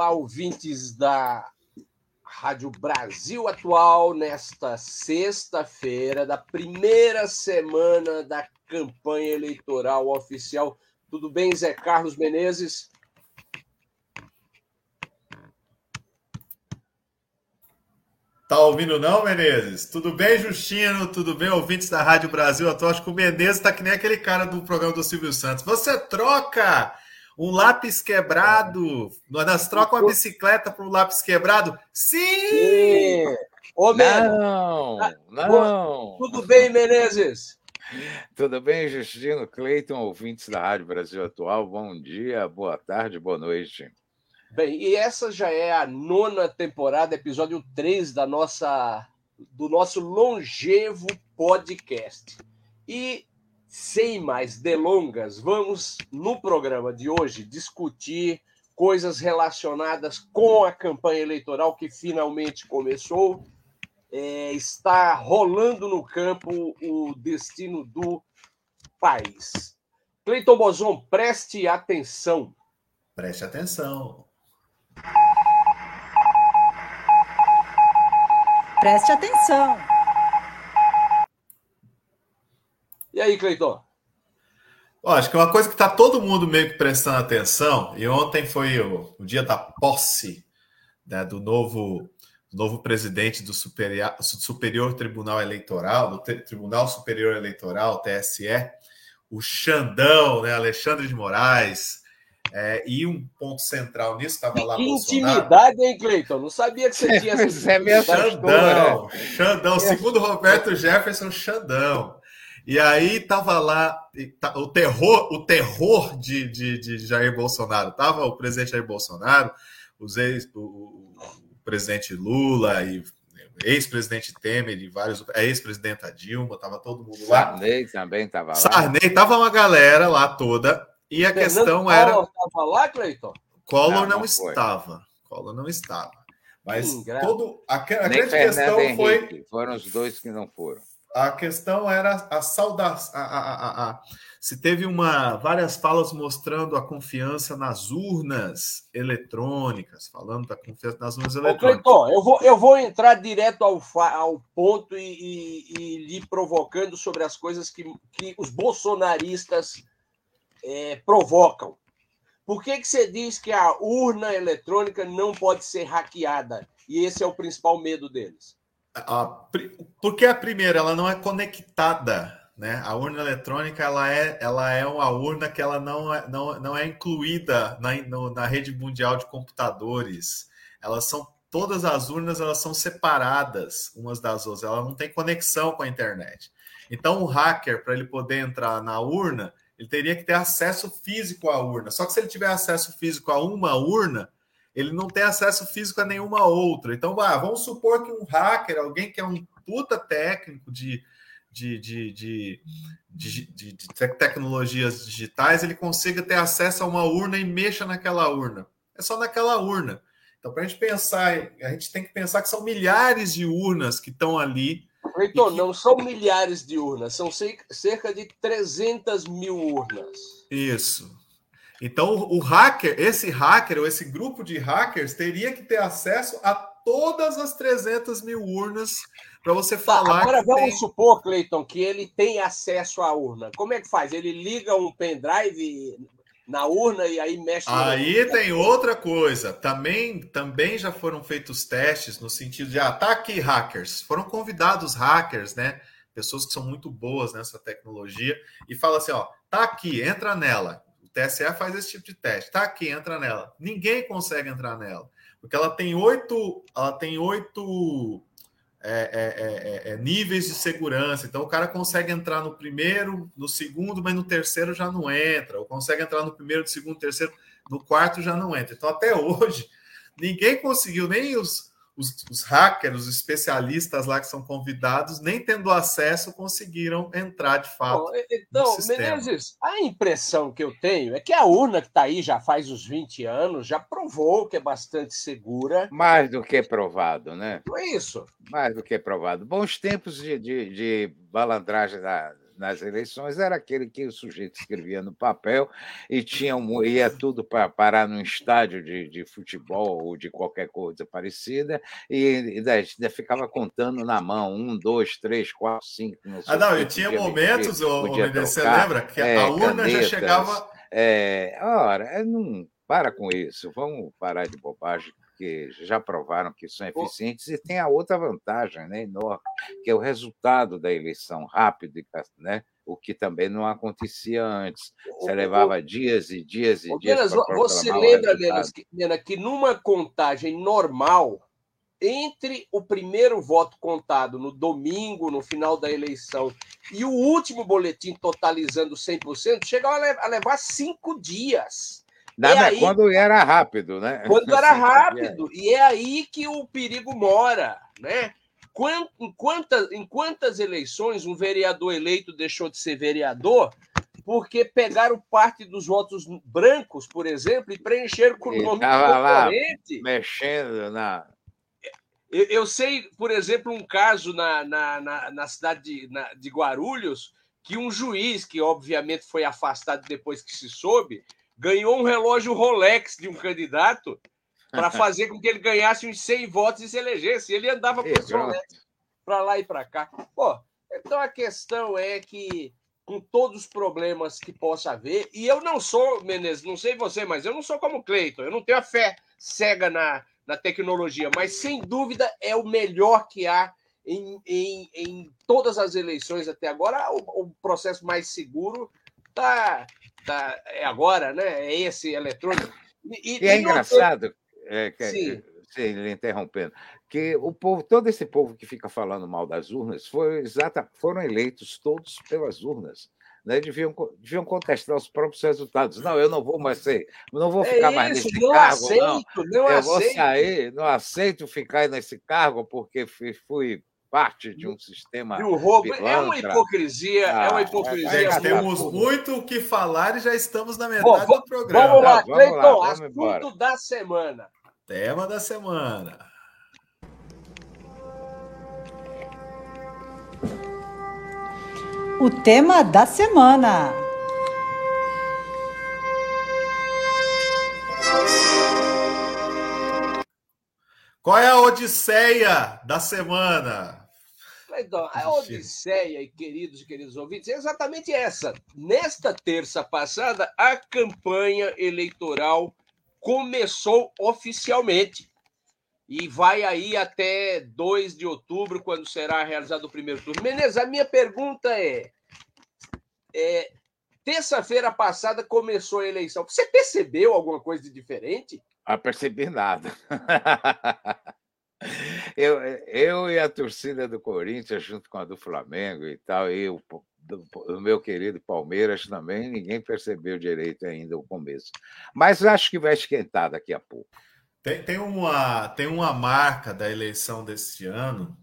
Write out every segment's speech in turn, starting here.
Olá, ouvintes da Rádio Brasil Atual, nesta sexta-feira da primeira semana da campanha eleitoral oficial. Tudo bem, Zé Carlos Menezes? Tá ouvindo não, Menezes? Tudo bem, Justino? Tudo bem, ouvintes da Rádio Brasil Atual? Acho que o Menezes tá que nem aquele cara do programa do Silvio Santos. Você troca um lápis quebrado? Nós troca uma bicicleta por um lápis quebrado? Sim! Sim. Ô, não, ah, não. Tudo bem, Menezes? Tudo bem, Justino Cleiton, ouvintes da Rádio Brasil Atual? Bom dia, boa tarde, boa noite. Bem, e essa já é a nona temporada, episódio 3 da nossa, do nosso longevo podcast. E sem mais delongas, vamos no programa de hoje discutir coisas relacionadas com a campanha eleitoral que finalmente começou é, está rolando no campo o destino do país. Cleiton Bozon, preste atenção. Preste atenção. Preste atenção. E aí, Cleiton? acho que uma coisa que está todo mundo meio que prestando atenção, e ontem foi o, o dia da posse né, do novo novo presidente do Superior, Superior Tribunal Eleitoral, do Tribunal Superior Eleitoral, TSE, o Xandão, né, Alexandre de Moraes, é, e um ponto central nisso estava lá. Que intimidade, hein, Cleiton? Não sabia que você tinha essa é Xandão, né? Xandão, segundo Roberto Jefferson, Xandão. E aí estava lá tá, o terror, o terror de, de, de Jair Bolsonaro. Tava o presidente Jair Bolsonaro, os ex, o, presidente Lula e ex-presidente Temer e vários ex-presidenta Dilma, tava todo mundo lá. Sarney também estava lá. Sarney tava uma galera lá toda e a Fernando questão era estava lá, Cleiton? Collor não, não, estava. Collor não estava. Mas Sim, todo a, a grande questão Henrique, foi foram os dois que não foram. A questão era a saudação, a, a, a, se teve uma várias falas mostrando a confiança nas urnas eletrônicas, falando da confiança nas urnas eletrônicas. Ô, Cleiton, eu vou, eu vou entrar direto ao, ao ponto e, e, e lhe provocando sobre as coisas que, que os bolsonaristas é, provocam. Por que, que você diz que a urna eletrônica não pode ser hackeada? E esse é o principal medo deles. Porque a primeira, ela não é conectada né? A urna eletrônica ela é, ela é uma urna que ela não é, não, não é incluída na, no, na rede mundial de computadores. Elas são todas as urnas elas são separadas umas das outras. Ela não tem conexão com a internet. Então o hacker para ele poder entrar na urna ele teria que ter acesso físico à urna. Só que se ele tiver acesso físico a uma urna, ele não tem acesso físico a nenhuma outra. Então, ah, vamos supor que um hacker, alguém que é um puta técnico de, de, de, de, tecnologias digitais, ele consiga ter acesso a uma urna e mexa naquela urna. É só naquela urna. Então, para a gente pensar, a gente tem que pensar que são milhares de urnas que estão ali. Então, que... não são milhares de urnas, são cerca de 300 mil urnas. Isso. Então, o hacker, esse hacker ou esse grupo de hackers teria que ter acesso a todas as 300 mil urnas para você tá, falar. Agora vamos tem... supor, Cleiton, que ele tem acesso à urna. Como é que faz? Ele liga um pendrive na urna e aí mexe. Aí tem outra coisa. Também, também já foram feitos testes no sentido de ataque ah, tá hackers. Foram convidados hackers, né? Pessoas que são muito boas nessa tecnologia e fala assim, ó, tá aqui, entra nela. TSE faz esse tipo de teste. Tá aqui, entra nela. Ninguém consegue entrar nela, porque ela tem oito, ela tem oito é, é, é, níveis de segurança. Então, o cara consegue entrar no primeiro, no segundo, mas no terceiro já não entra. Ou consegue entrar no primeiro, no segundo, terceiro, no quarto já não entra. Então, até hoje, ninguém conseguiu, nem os, os, os, hackers, os especialistas lá que são convidados, nem tendo acesso, conseguiram entrar de fato. Bom, então, Menezes, a impressão que eu tenho é que a urna que está aí já faz uns 20 anos já provou que é bastante segura. Mais do que provado, né? Não é isso. Mais do que provado. Bons tempos de, de, de balandragem da, nas eleições era aquele que o sujeito escrevia no papel e tinha um, ia tudo para parar num estádio de, de futebol ou de qualquer coisa parecida e, e daí, ficava contando na mão um, dois, três, quatro, cinco. Não ah, não, e tinha momentos, o você lembra que é, a urna canetas, já chegava. É, ora, não para com isso, vamos parar de bobagem porque já provaram que são eficientes, e tem a outra vantagem né, enorme, que é o resultado da eleição rápido, né, o que também não acontecia antes. Você levava dias e dias e dias. para você lembra, Menas, que, Nena, que numa contagem normal, entre o primeiro voto contado no domingo, no final da eleição, e o último boletim totalizando 100%, chegava a levar cinco dias. É aí, quando era rápido, né? Quando era rápido. E é aí que o perigo mora, né? Em quantas, em quantas eleições um vereador eleito deixou de ser vereador porque pegaram parte dos votos brancos, por exemplo, e preencheram com o nome do lá mexendo na... Eu, eu, sei, por exemplo, um caso na, na, na, na cidade de, na, de Guarulhos que um juiz, que obviamente foi afastado depois que se soube, ganhou um relógio Rolex de um candidato para fazer com que ele ganhasse uns 100 votos e se elegesse. Ele andava com esse Rolex para lá e para cá. Pô, então a questão é que, com todos os problemas que possa haver, e eu não sou, Menezes, não sei você, mas eu não sou como Cleiton, eu não tenho a fé cega na, na tecnologia, mas sem dúvida é o melhor que há em, em, em todas as eleições até agora. O, o processo mais seguro está tá, é agora, né? É esse eletrônico. E, e é engraçado, é, que, Sim. Interrompendo, que o povo, todo esse povo que fica falando mal das urnas foi exata, foram eleitos todos pelas urnas. Né, deviam, deviam contestar os próprios resultados. Não, eu não vou mais ser, não vou é ficar é mais nesse não cargo. Aceito, não, não eu aceito. vou sair, não aceito ficar nesse cargo porque fui, fui parte de um sistema. De um roubo. É uma hipocrisia. Ah, é uma hipocrisia. É, temos muito o que falar e já estamos na metade Bom, do programa. Vamos lá, Cleiton, assunto embora. da semana. Tema da semana. O tema da semana. Odisseia da semana? Então, a Odisseia, queridos e queridos ouvintes, é exatamente essa. Nesta terça passada, a campanha eleitoral começou oficialmente e vai aí até 2 de outubro, quando será realizado o primeiro turno. Menezes, a minha pergunta é, é terça-feira passada começou a eleição. Você percebeu alguma coisa de diferente? A perceber nada. Eu, eu e a torcida do Corinthians, junto com a do Flamengo e tal, e o, do, meu querido Palmeiras também, ninguém percebeu direito ainda o começo. Mas acho que vai esquentar daqui a pouco. Tem, tem, uma, tem uma marca da eleição deste ano,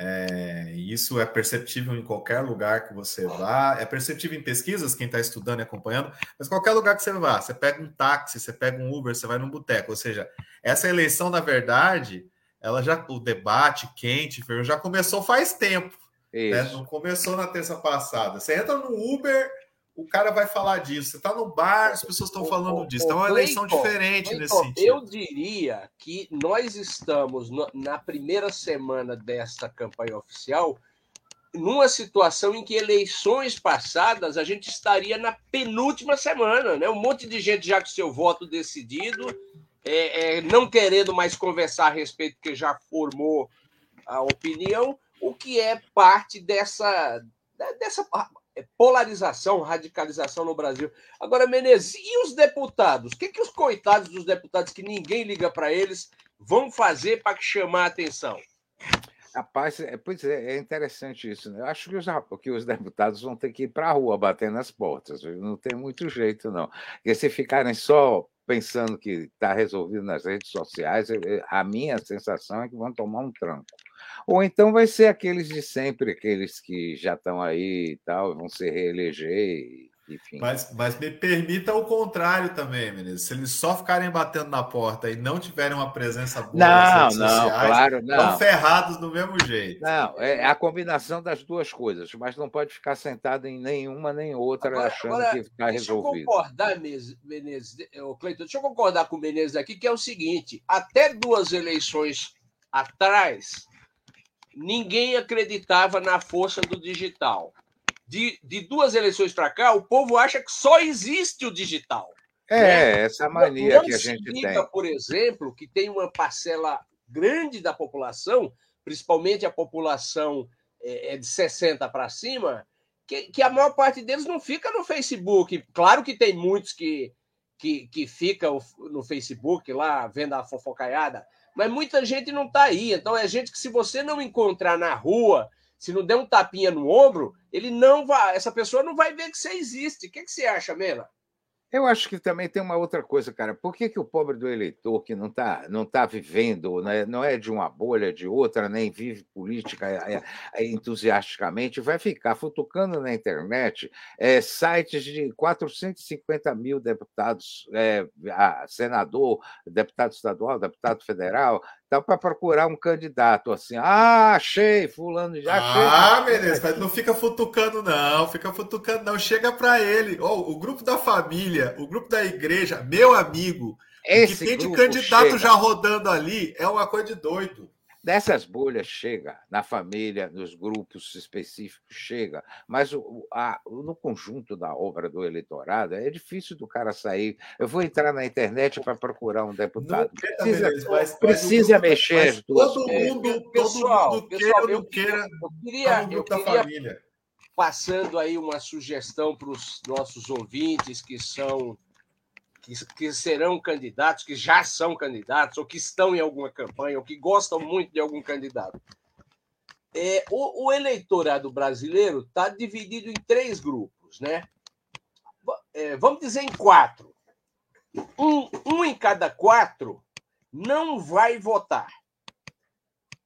é, isso é perceptível em qualquer lugar que você vá, é perceptível em pesquisas, quem está estudando e acompanhando, mas qualquer lugar que você vá, você pega um táxi, você pega um Uber, você vai num boteco, ou seja, essa eleição, na verdade, ela já o debate quente já começou faz tempo. Né? Não começou na terça passada. Você entra no Uber, o cara vai falar disso. Você está no bar, as pessoas estão falando disso. Então é uma eleição diferente nesse sentido. Eu diria que nós estamos na primeira semana desta campanha oficial numa situação em que eleições passadas a gente estaria na penúltima semana, né? Um monte de gente já com seu voto decidido é, é, não querendo mais conversar a respeito, porque já formou a opinião, o que é parte dessa, dessa polarização, radicalização no Brasil. Agora, Menezes, e os deputados? O que, que os coitados dos deputados que ninguém liga para eles vão fazer para chamar a atenção? Rapaz, é, pois é, é interessante isso. Né? Eu acho que os, que os deputados vão ter que ir para a rua bater nas portas. Viu? Não tem muito jeito, não. Porque se ficarem só pensando que está resolvido nas redes sociais, a minha sensação é que vão tomar um tranco. Ou então vai ser aqueles de sempre, aqueles que já estão aí e tal, vão se reeleger enfim. Mas, mas me permita o contrário também, Menezes. Se eles só ficarem batendo na porta e não tiverem uma presença boa não, nas redes não, sociais, claro, não. estão ferrados do mesmo jeito. Não, é a combinação das duas coisas, mas não pode ficar sentado em nenhuma nem outra agora, achando agora, que está resolvido. Deixa eu concordar, Menezes, Cleiton, deixa eu concordar com o Menezes aqui, que é o seguinte: até duas eleições atrás, ninguém acreditava na força do digital de, de duas eleições para cá, o povo acha que só existe o digital. É, né? essa mania não que a gente tem. por exemplo, que tem uma parcela grande da população, principalmente a população é, é de 60 para cima, que, que, a maior parte deles não fica no Facebook. Claro que tem muitos que, que, que ficam no Facebook lá, vendo a fofocaiada, mas muita gente não está aí. Então é gente que, se você não encontrar na rua, se não der um tapinha no ombro, ele não vai, essa pessoa não vai ver que você existe. O que, que você acha, Mela? Eu acho que também tem uma outra coisa, cara. Por que, que o pobre do eleitor que não está não tá vivendo, né? não é de uma bolha, de outra, nem vive política é, é, entusiasticamente, vai ficar futucando na internet é, sites de 450 mil deputados, é, senador, deputado estadual, deputado federal, Dá para procurar um candidato assim. Ah, achei, fulano já achei. Ah, beleza, mas não fica futucando, não. Fica futucando, não. Chega para ele. Oh, o grupo da família, o grupo da igreja, meu amigo. Esse que tem de candidato chega. já rodando ali é uma coisa de doido. Dessas bolhas chega, na família, nos grupos específicos, chega, mas o, a, no conjunto da obra do eleitorado é difícil do cara sair. Eu vou entrar na internet para procurar um deputado. Precisa, mas, precisa mas, mexer mas todo mundo, pessoal, todo mundo pessoal, queira, eu, queira, eu queria, eu queria família. passando aí uma sugestão para os nossos ouvintes que são que, que serão candidatos, que já são candidatos, ou que estão em alguma campanha, ou que gostam muito de algum candidato. É, o, o eleitorado brasileiro está dividido em três grupos, né? É, vamos dizer em quatro. Um, um em cada quatro não vai votar.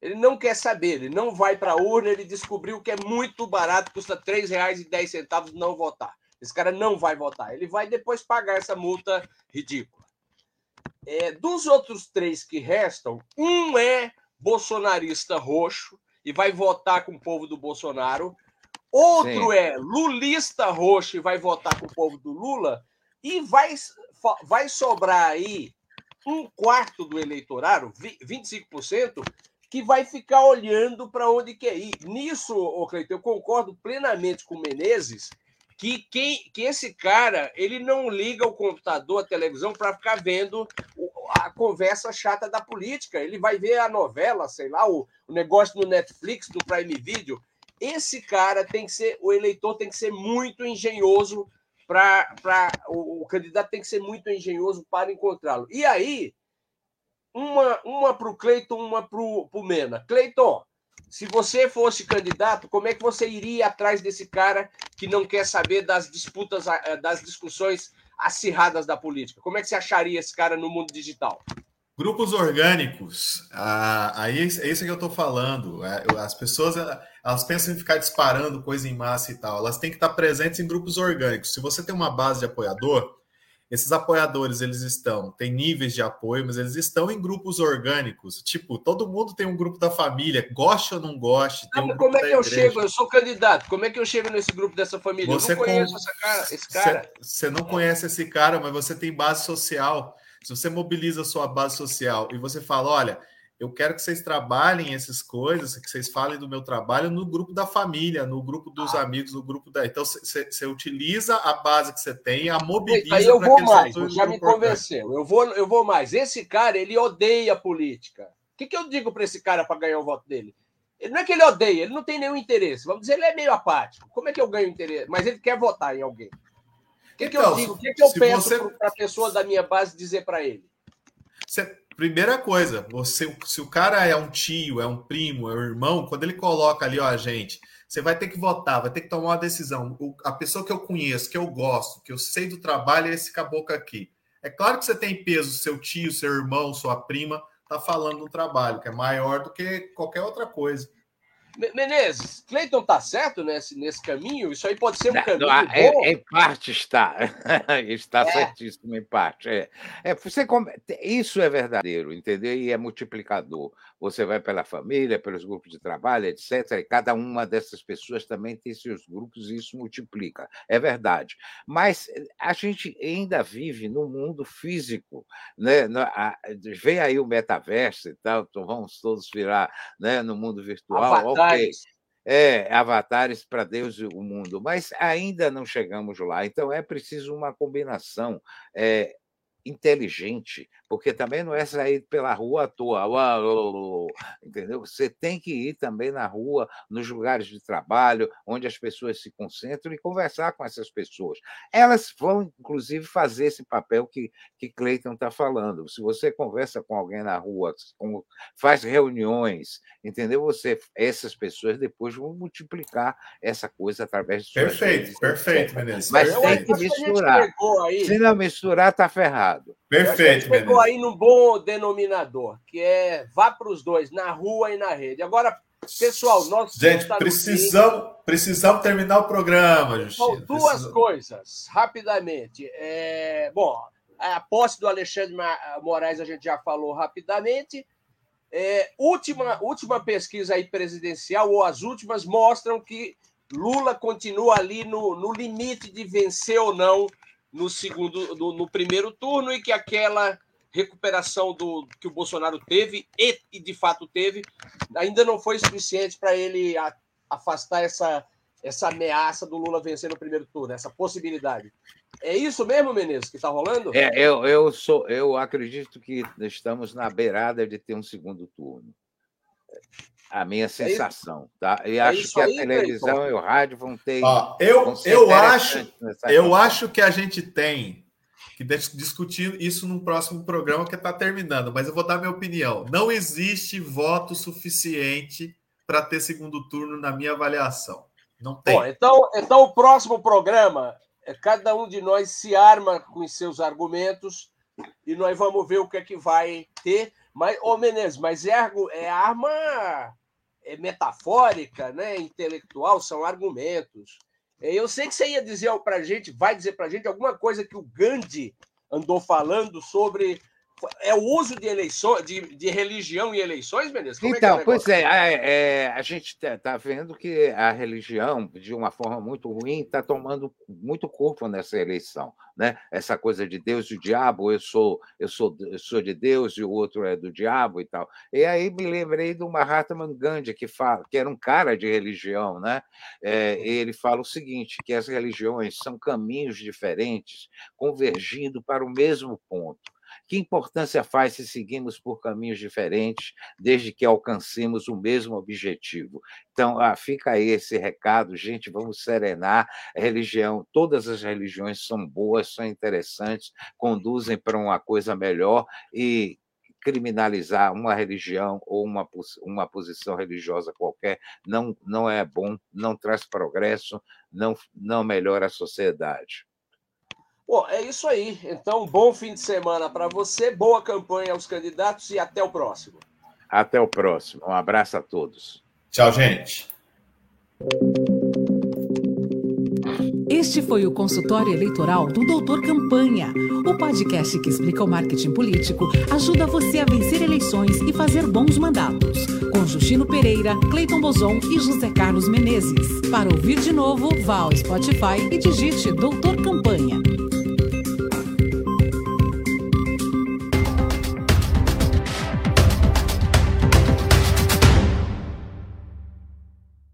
Ele não quer saber, ele não vai para a urna, ele descobriu que é muito barato, custa R$ 3,10 não votar. Esse cara não vai votar. Ele vai depois pagar essa multa ridícula. É, dos outros três que restam, um é bolsonarista roxo e vai votar com o povo do Bolsonaro. Outro Sim. é lulista roxo e vai votar com o povo do Lula. E vai, vai sobrar aí um quarto do eleitorado, 25%, que vai ficar olhando para onde quer ir. Nisso, Cleiton, eu concordo plenamente com o Menezes que, quem, que esse cara ele não liga o computador, a televisão, para ficar vendo a conversa chata da política. Ele vai ver a novela, sei lá, o, o negócio no Netflix, do Prime Video. Esse cara tem que ser, o eleitor tem que ser muito engenhoso para. O, o candidato tem que ser muito engenhoso para encontrá-lo. E aí, uma, uma para o Cleiton, uma para o Mena. Cleiton, se você fosse candidato, como é que você iria atrás desse cara que não quer saber das disputas, eh, das discussões acirradas da política? Como é que você acharia esse cara no mundo digital? Grupos orgânicos, ah, aí é isso que eu estou falando. É, as pessoas elas pensam em ficar disparando coisa em massa e tal. Elas têm que estar presentes em grupos orgânicos. Se você tem uma base de apoiador, esses apoiadores, eles estão, tem níveis de apoio, mas eles estão em grupos orgânicos. Tipo, todo mundo tem um grupo da família, goste ou não goste. Não, um como é que eu chego? Eu sou candidato. Como é que eu chego nesse grupo dessa família? Você eu não conheço essa cara, esse cara. Você, você não conhece esse cara, mas você tem base social. Se você mobiliza a sua base social e você fala, olha, eu quero que vocês trabalhem essas coisas, que vocês falem do meu trabalho no grupo da família, no grupo dos ah. amigos, no grupo da. Então, você utiliza a base que você tem, a mobiliza. Aí eu vou mais, já me convenceu. Eu vou, eu vou mais. Esse cara, ele odeia política. O que, que eu digo para esse cara para ganhar o voto dele? Ele não é que ele odeia, ele não tem nenhum interesse. Vamos dizer, ele é meio apático. Como é que eu ganho interesse? Mas ele quer votar em alguém. O que, então, que eu então, digo? O que, que eu peço você... para a pessoa da minha base dizer para ele? Você, primeira coisa, você, se o cara é um tio, é um primo, é um irmão, quando ele coloca ali, ó, gente, você vai ter que votar, vai ter que tomar uma decisão. O, a pessoa que eu conheço, que eu gosto, que eu sei do trabalho é esse caboclo aqui. É claro que você tem peso, seu tio, seu irmão, sua prima, tá falando do trabalho, que é maior do que qualquer outra coisa. Menezes, Cleiton tá certo nesse, nesse caminho? Isso aí pode ser um caminho não, é? Em parte está. está é. certíssimo em parte. É. É, você, isso é verdadeiro, entendeu? E é multiplicador. Você vai pela família, pelos grupos de trabalho, etc. E cada uma dessas pessoas também tem seus grupos e isso multiplica. É verdade. Mas a gente ainda vive no mundo físico. Né? Vem aí o metaverso e tal, então vamos todos virar né, no mundo virtual. Avatar avatares. É, avatares para Deus e o mundo, mas ainda não chegamos lá. Então é preciso uma combinação é, inteligente, porque também não é sair pela rua à toa, entendeu? Você tem que ir também na rua, nos lugares de trabalho, onde as pessoas se concentram e conversar com essas pessoas. Elas vão, inclusive, fazer esse papel que, que Cleiton está falando. Se você conversa com alguém na rua, faz reuniões, entendeu? Você, essas pessoas depois vão multiplicar essa coisa através de suas Perfeito, perfeito, Menezes. Mas tem que misturar. Se não misturar, está ferrado Perfeito. Pegou aí num bom denominador, que é vá para os dois, na rua e na rede. Agora, pessoal, nós. Gente, precisamos, precisamos terminar o programa, Justina. duas precisamos. coisas, rapidamente. É, bom, a posse do Alexandre Moraes a gente já falou rapidamente. É, última, última pesquisa aí presidencial, ou as últimas, mostram que Lula continua ali no, no limite de vencer ou não no segundo, no, no primeiro turno e que aquela recuperação do que o Bolsonaro teve e, e de fato teve ainda não foi suficiente para ele a, afastar essa essa ameaça do Lula vencer no primeiro turno, essa possibilidade. É isso mesmo, Menezes, que está rolando? É, eu, eu, sou, eu acredito que estamos na beirada de ter um segundo turno a minha é sensação, tá? E é acho que a televisão e o rádio vão ter. Ó, eu vão eu acho, eu acho que a gente tem que discutir isso num próximo programa que está terminando, mas eu vou dar minha opinião. Não existe voto suficiente para ter segundo turno na minha avaliação. Não tem. Bom, então, então o próximo programa, é cada um de nós se arma com os seus argumentos e nós vamos ver o que é que vai ter. Mas, ô Menezes, mas é, é arma é metafórica, né, intelectual, são argumentos. Eu sei que você ia dizer para a gente, vai dizer para a gente alguma coisa que o Gandhi andou falando sobre é o uso de eleições, de, de religião em eleições, Menezes? Como então, é é pois é, a, é, a gente está tá vendo que a religião, de uma forma muito ruim, está tomando muito corpo nessa eleição. Né? Essa coisa de Deus e o diabo, eu sou, eu sou, eu sou de Deus e o outro é do diabo e tal. E aí me lembrei do Mahatma Gandhi, que, fala, que era um cara de religião, né? É, ele fala o seguinte: que as religiões são caminhos diferentes convergindo para o mesmo ponto. Que importância faz se seguimos por caminhos diferentes, desde que alcancemos o mesmo objetivo? Então, ah, fica aí esse recado, gente, vamos serenar. Religião, todas as religiões são boas, são interessantes, conduzem para uma coisa melhor e criminalizar uma religião ou uma, uma posição religiosa qualquer não, não é bom, não traz progresso, não, não melhora a sociedade. Bom, é isso aí. Então, bom fim de semana para você, boa campanha aos candidatos e até o próximo. Até o próximo. Um abraço a todos. Tchau, gente. Este foi o consultório eleitoral do Doutor Campanha, o podcast que explica o marketing político, ajuda você a vencer eleições e fazer bons mandatos. Com Justino Pereira, Cleiton Bozon e José Carlos Menezes. Para ouvir de novo, vá ao Spotify e digite Doutor Campanha.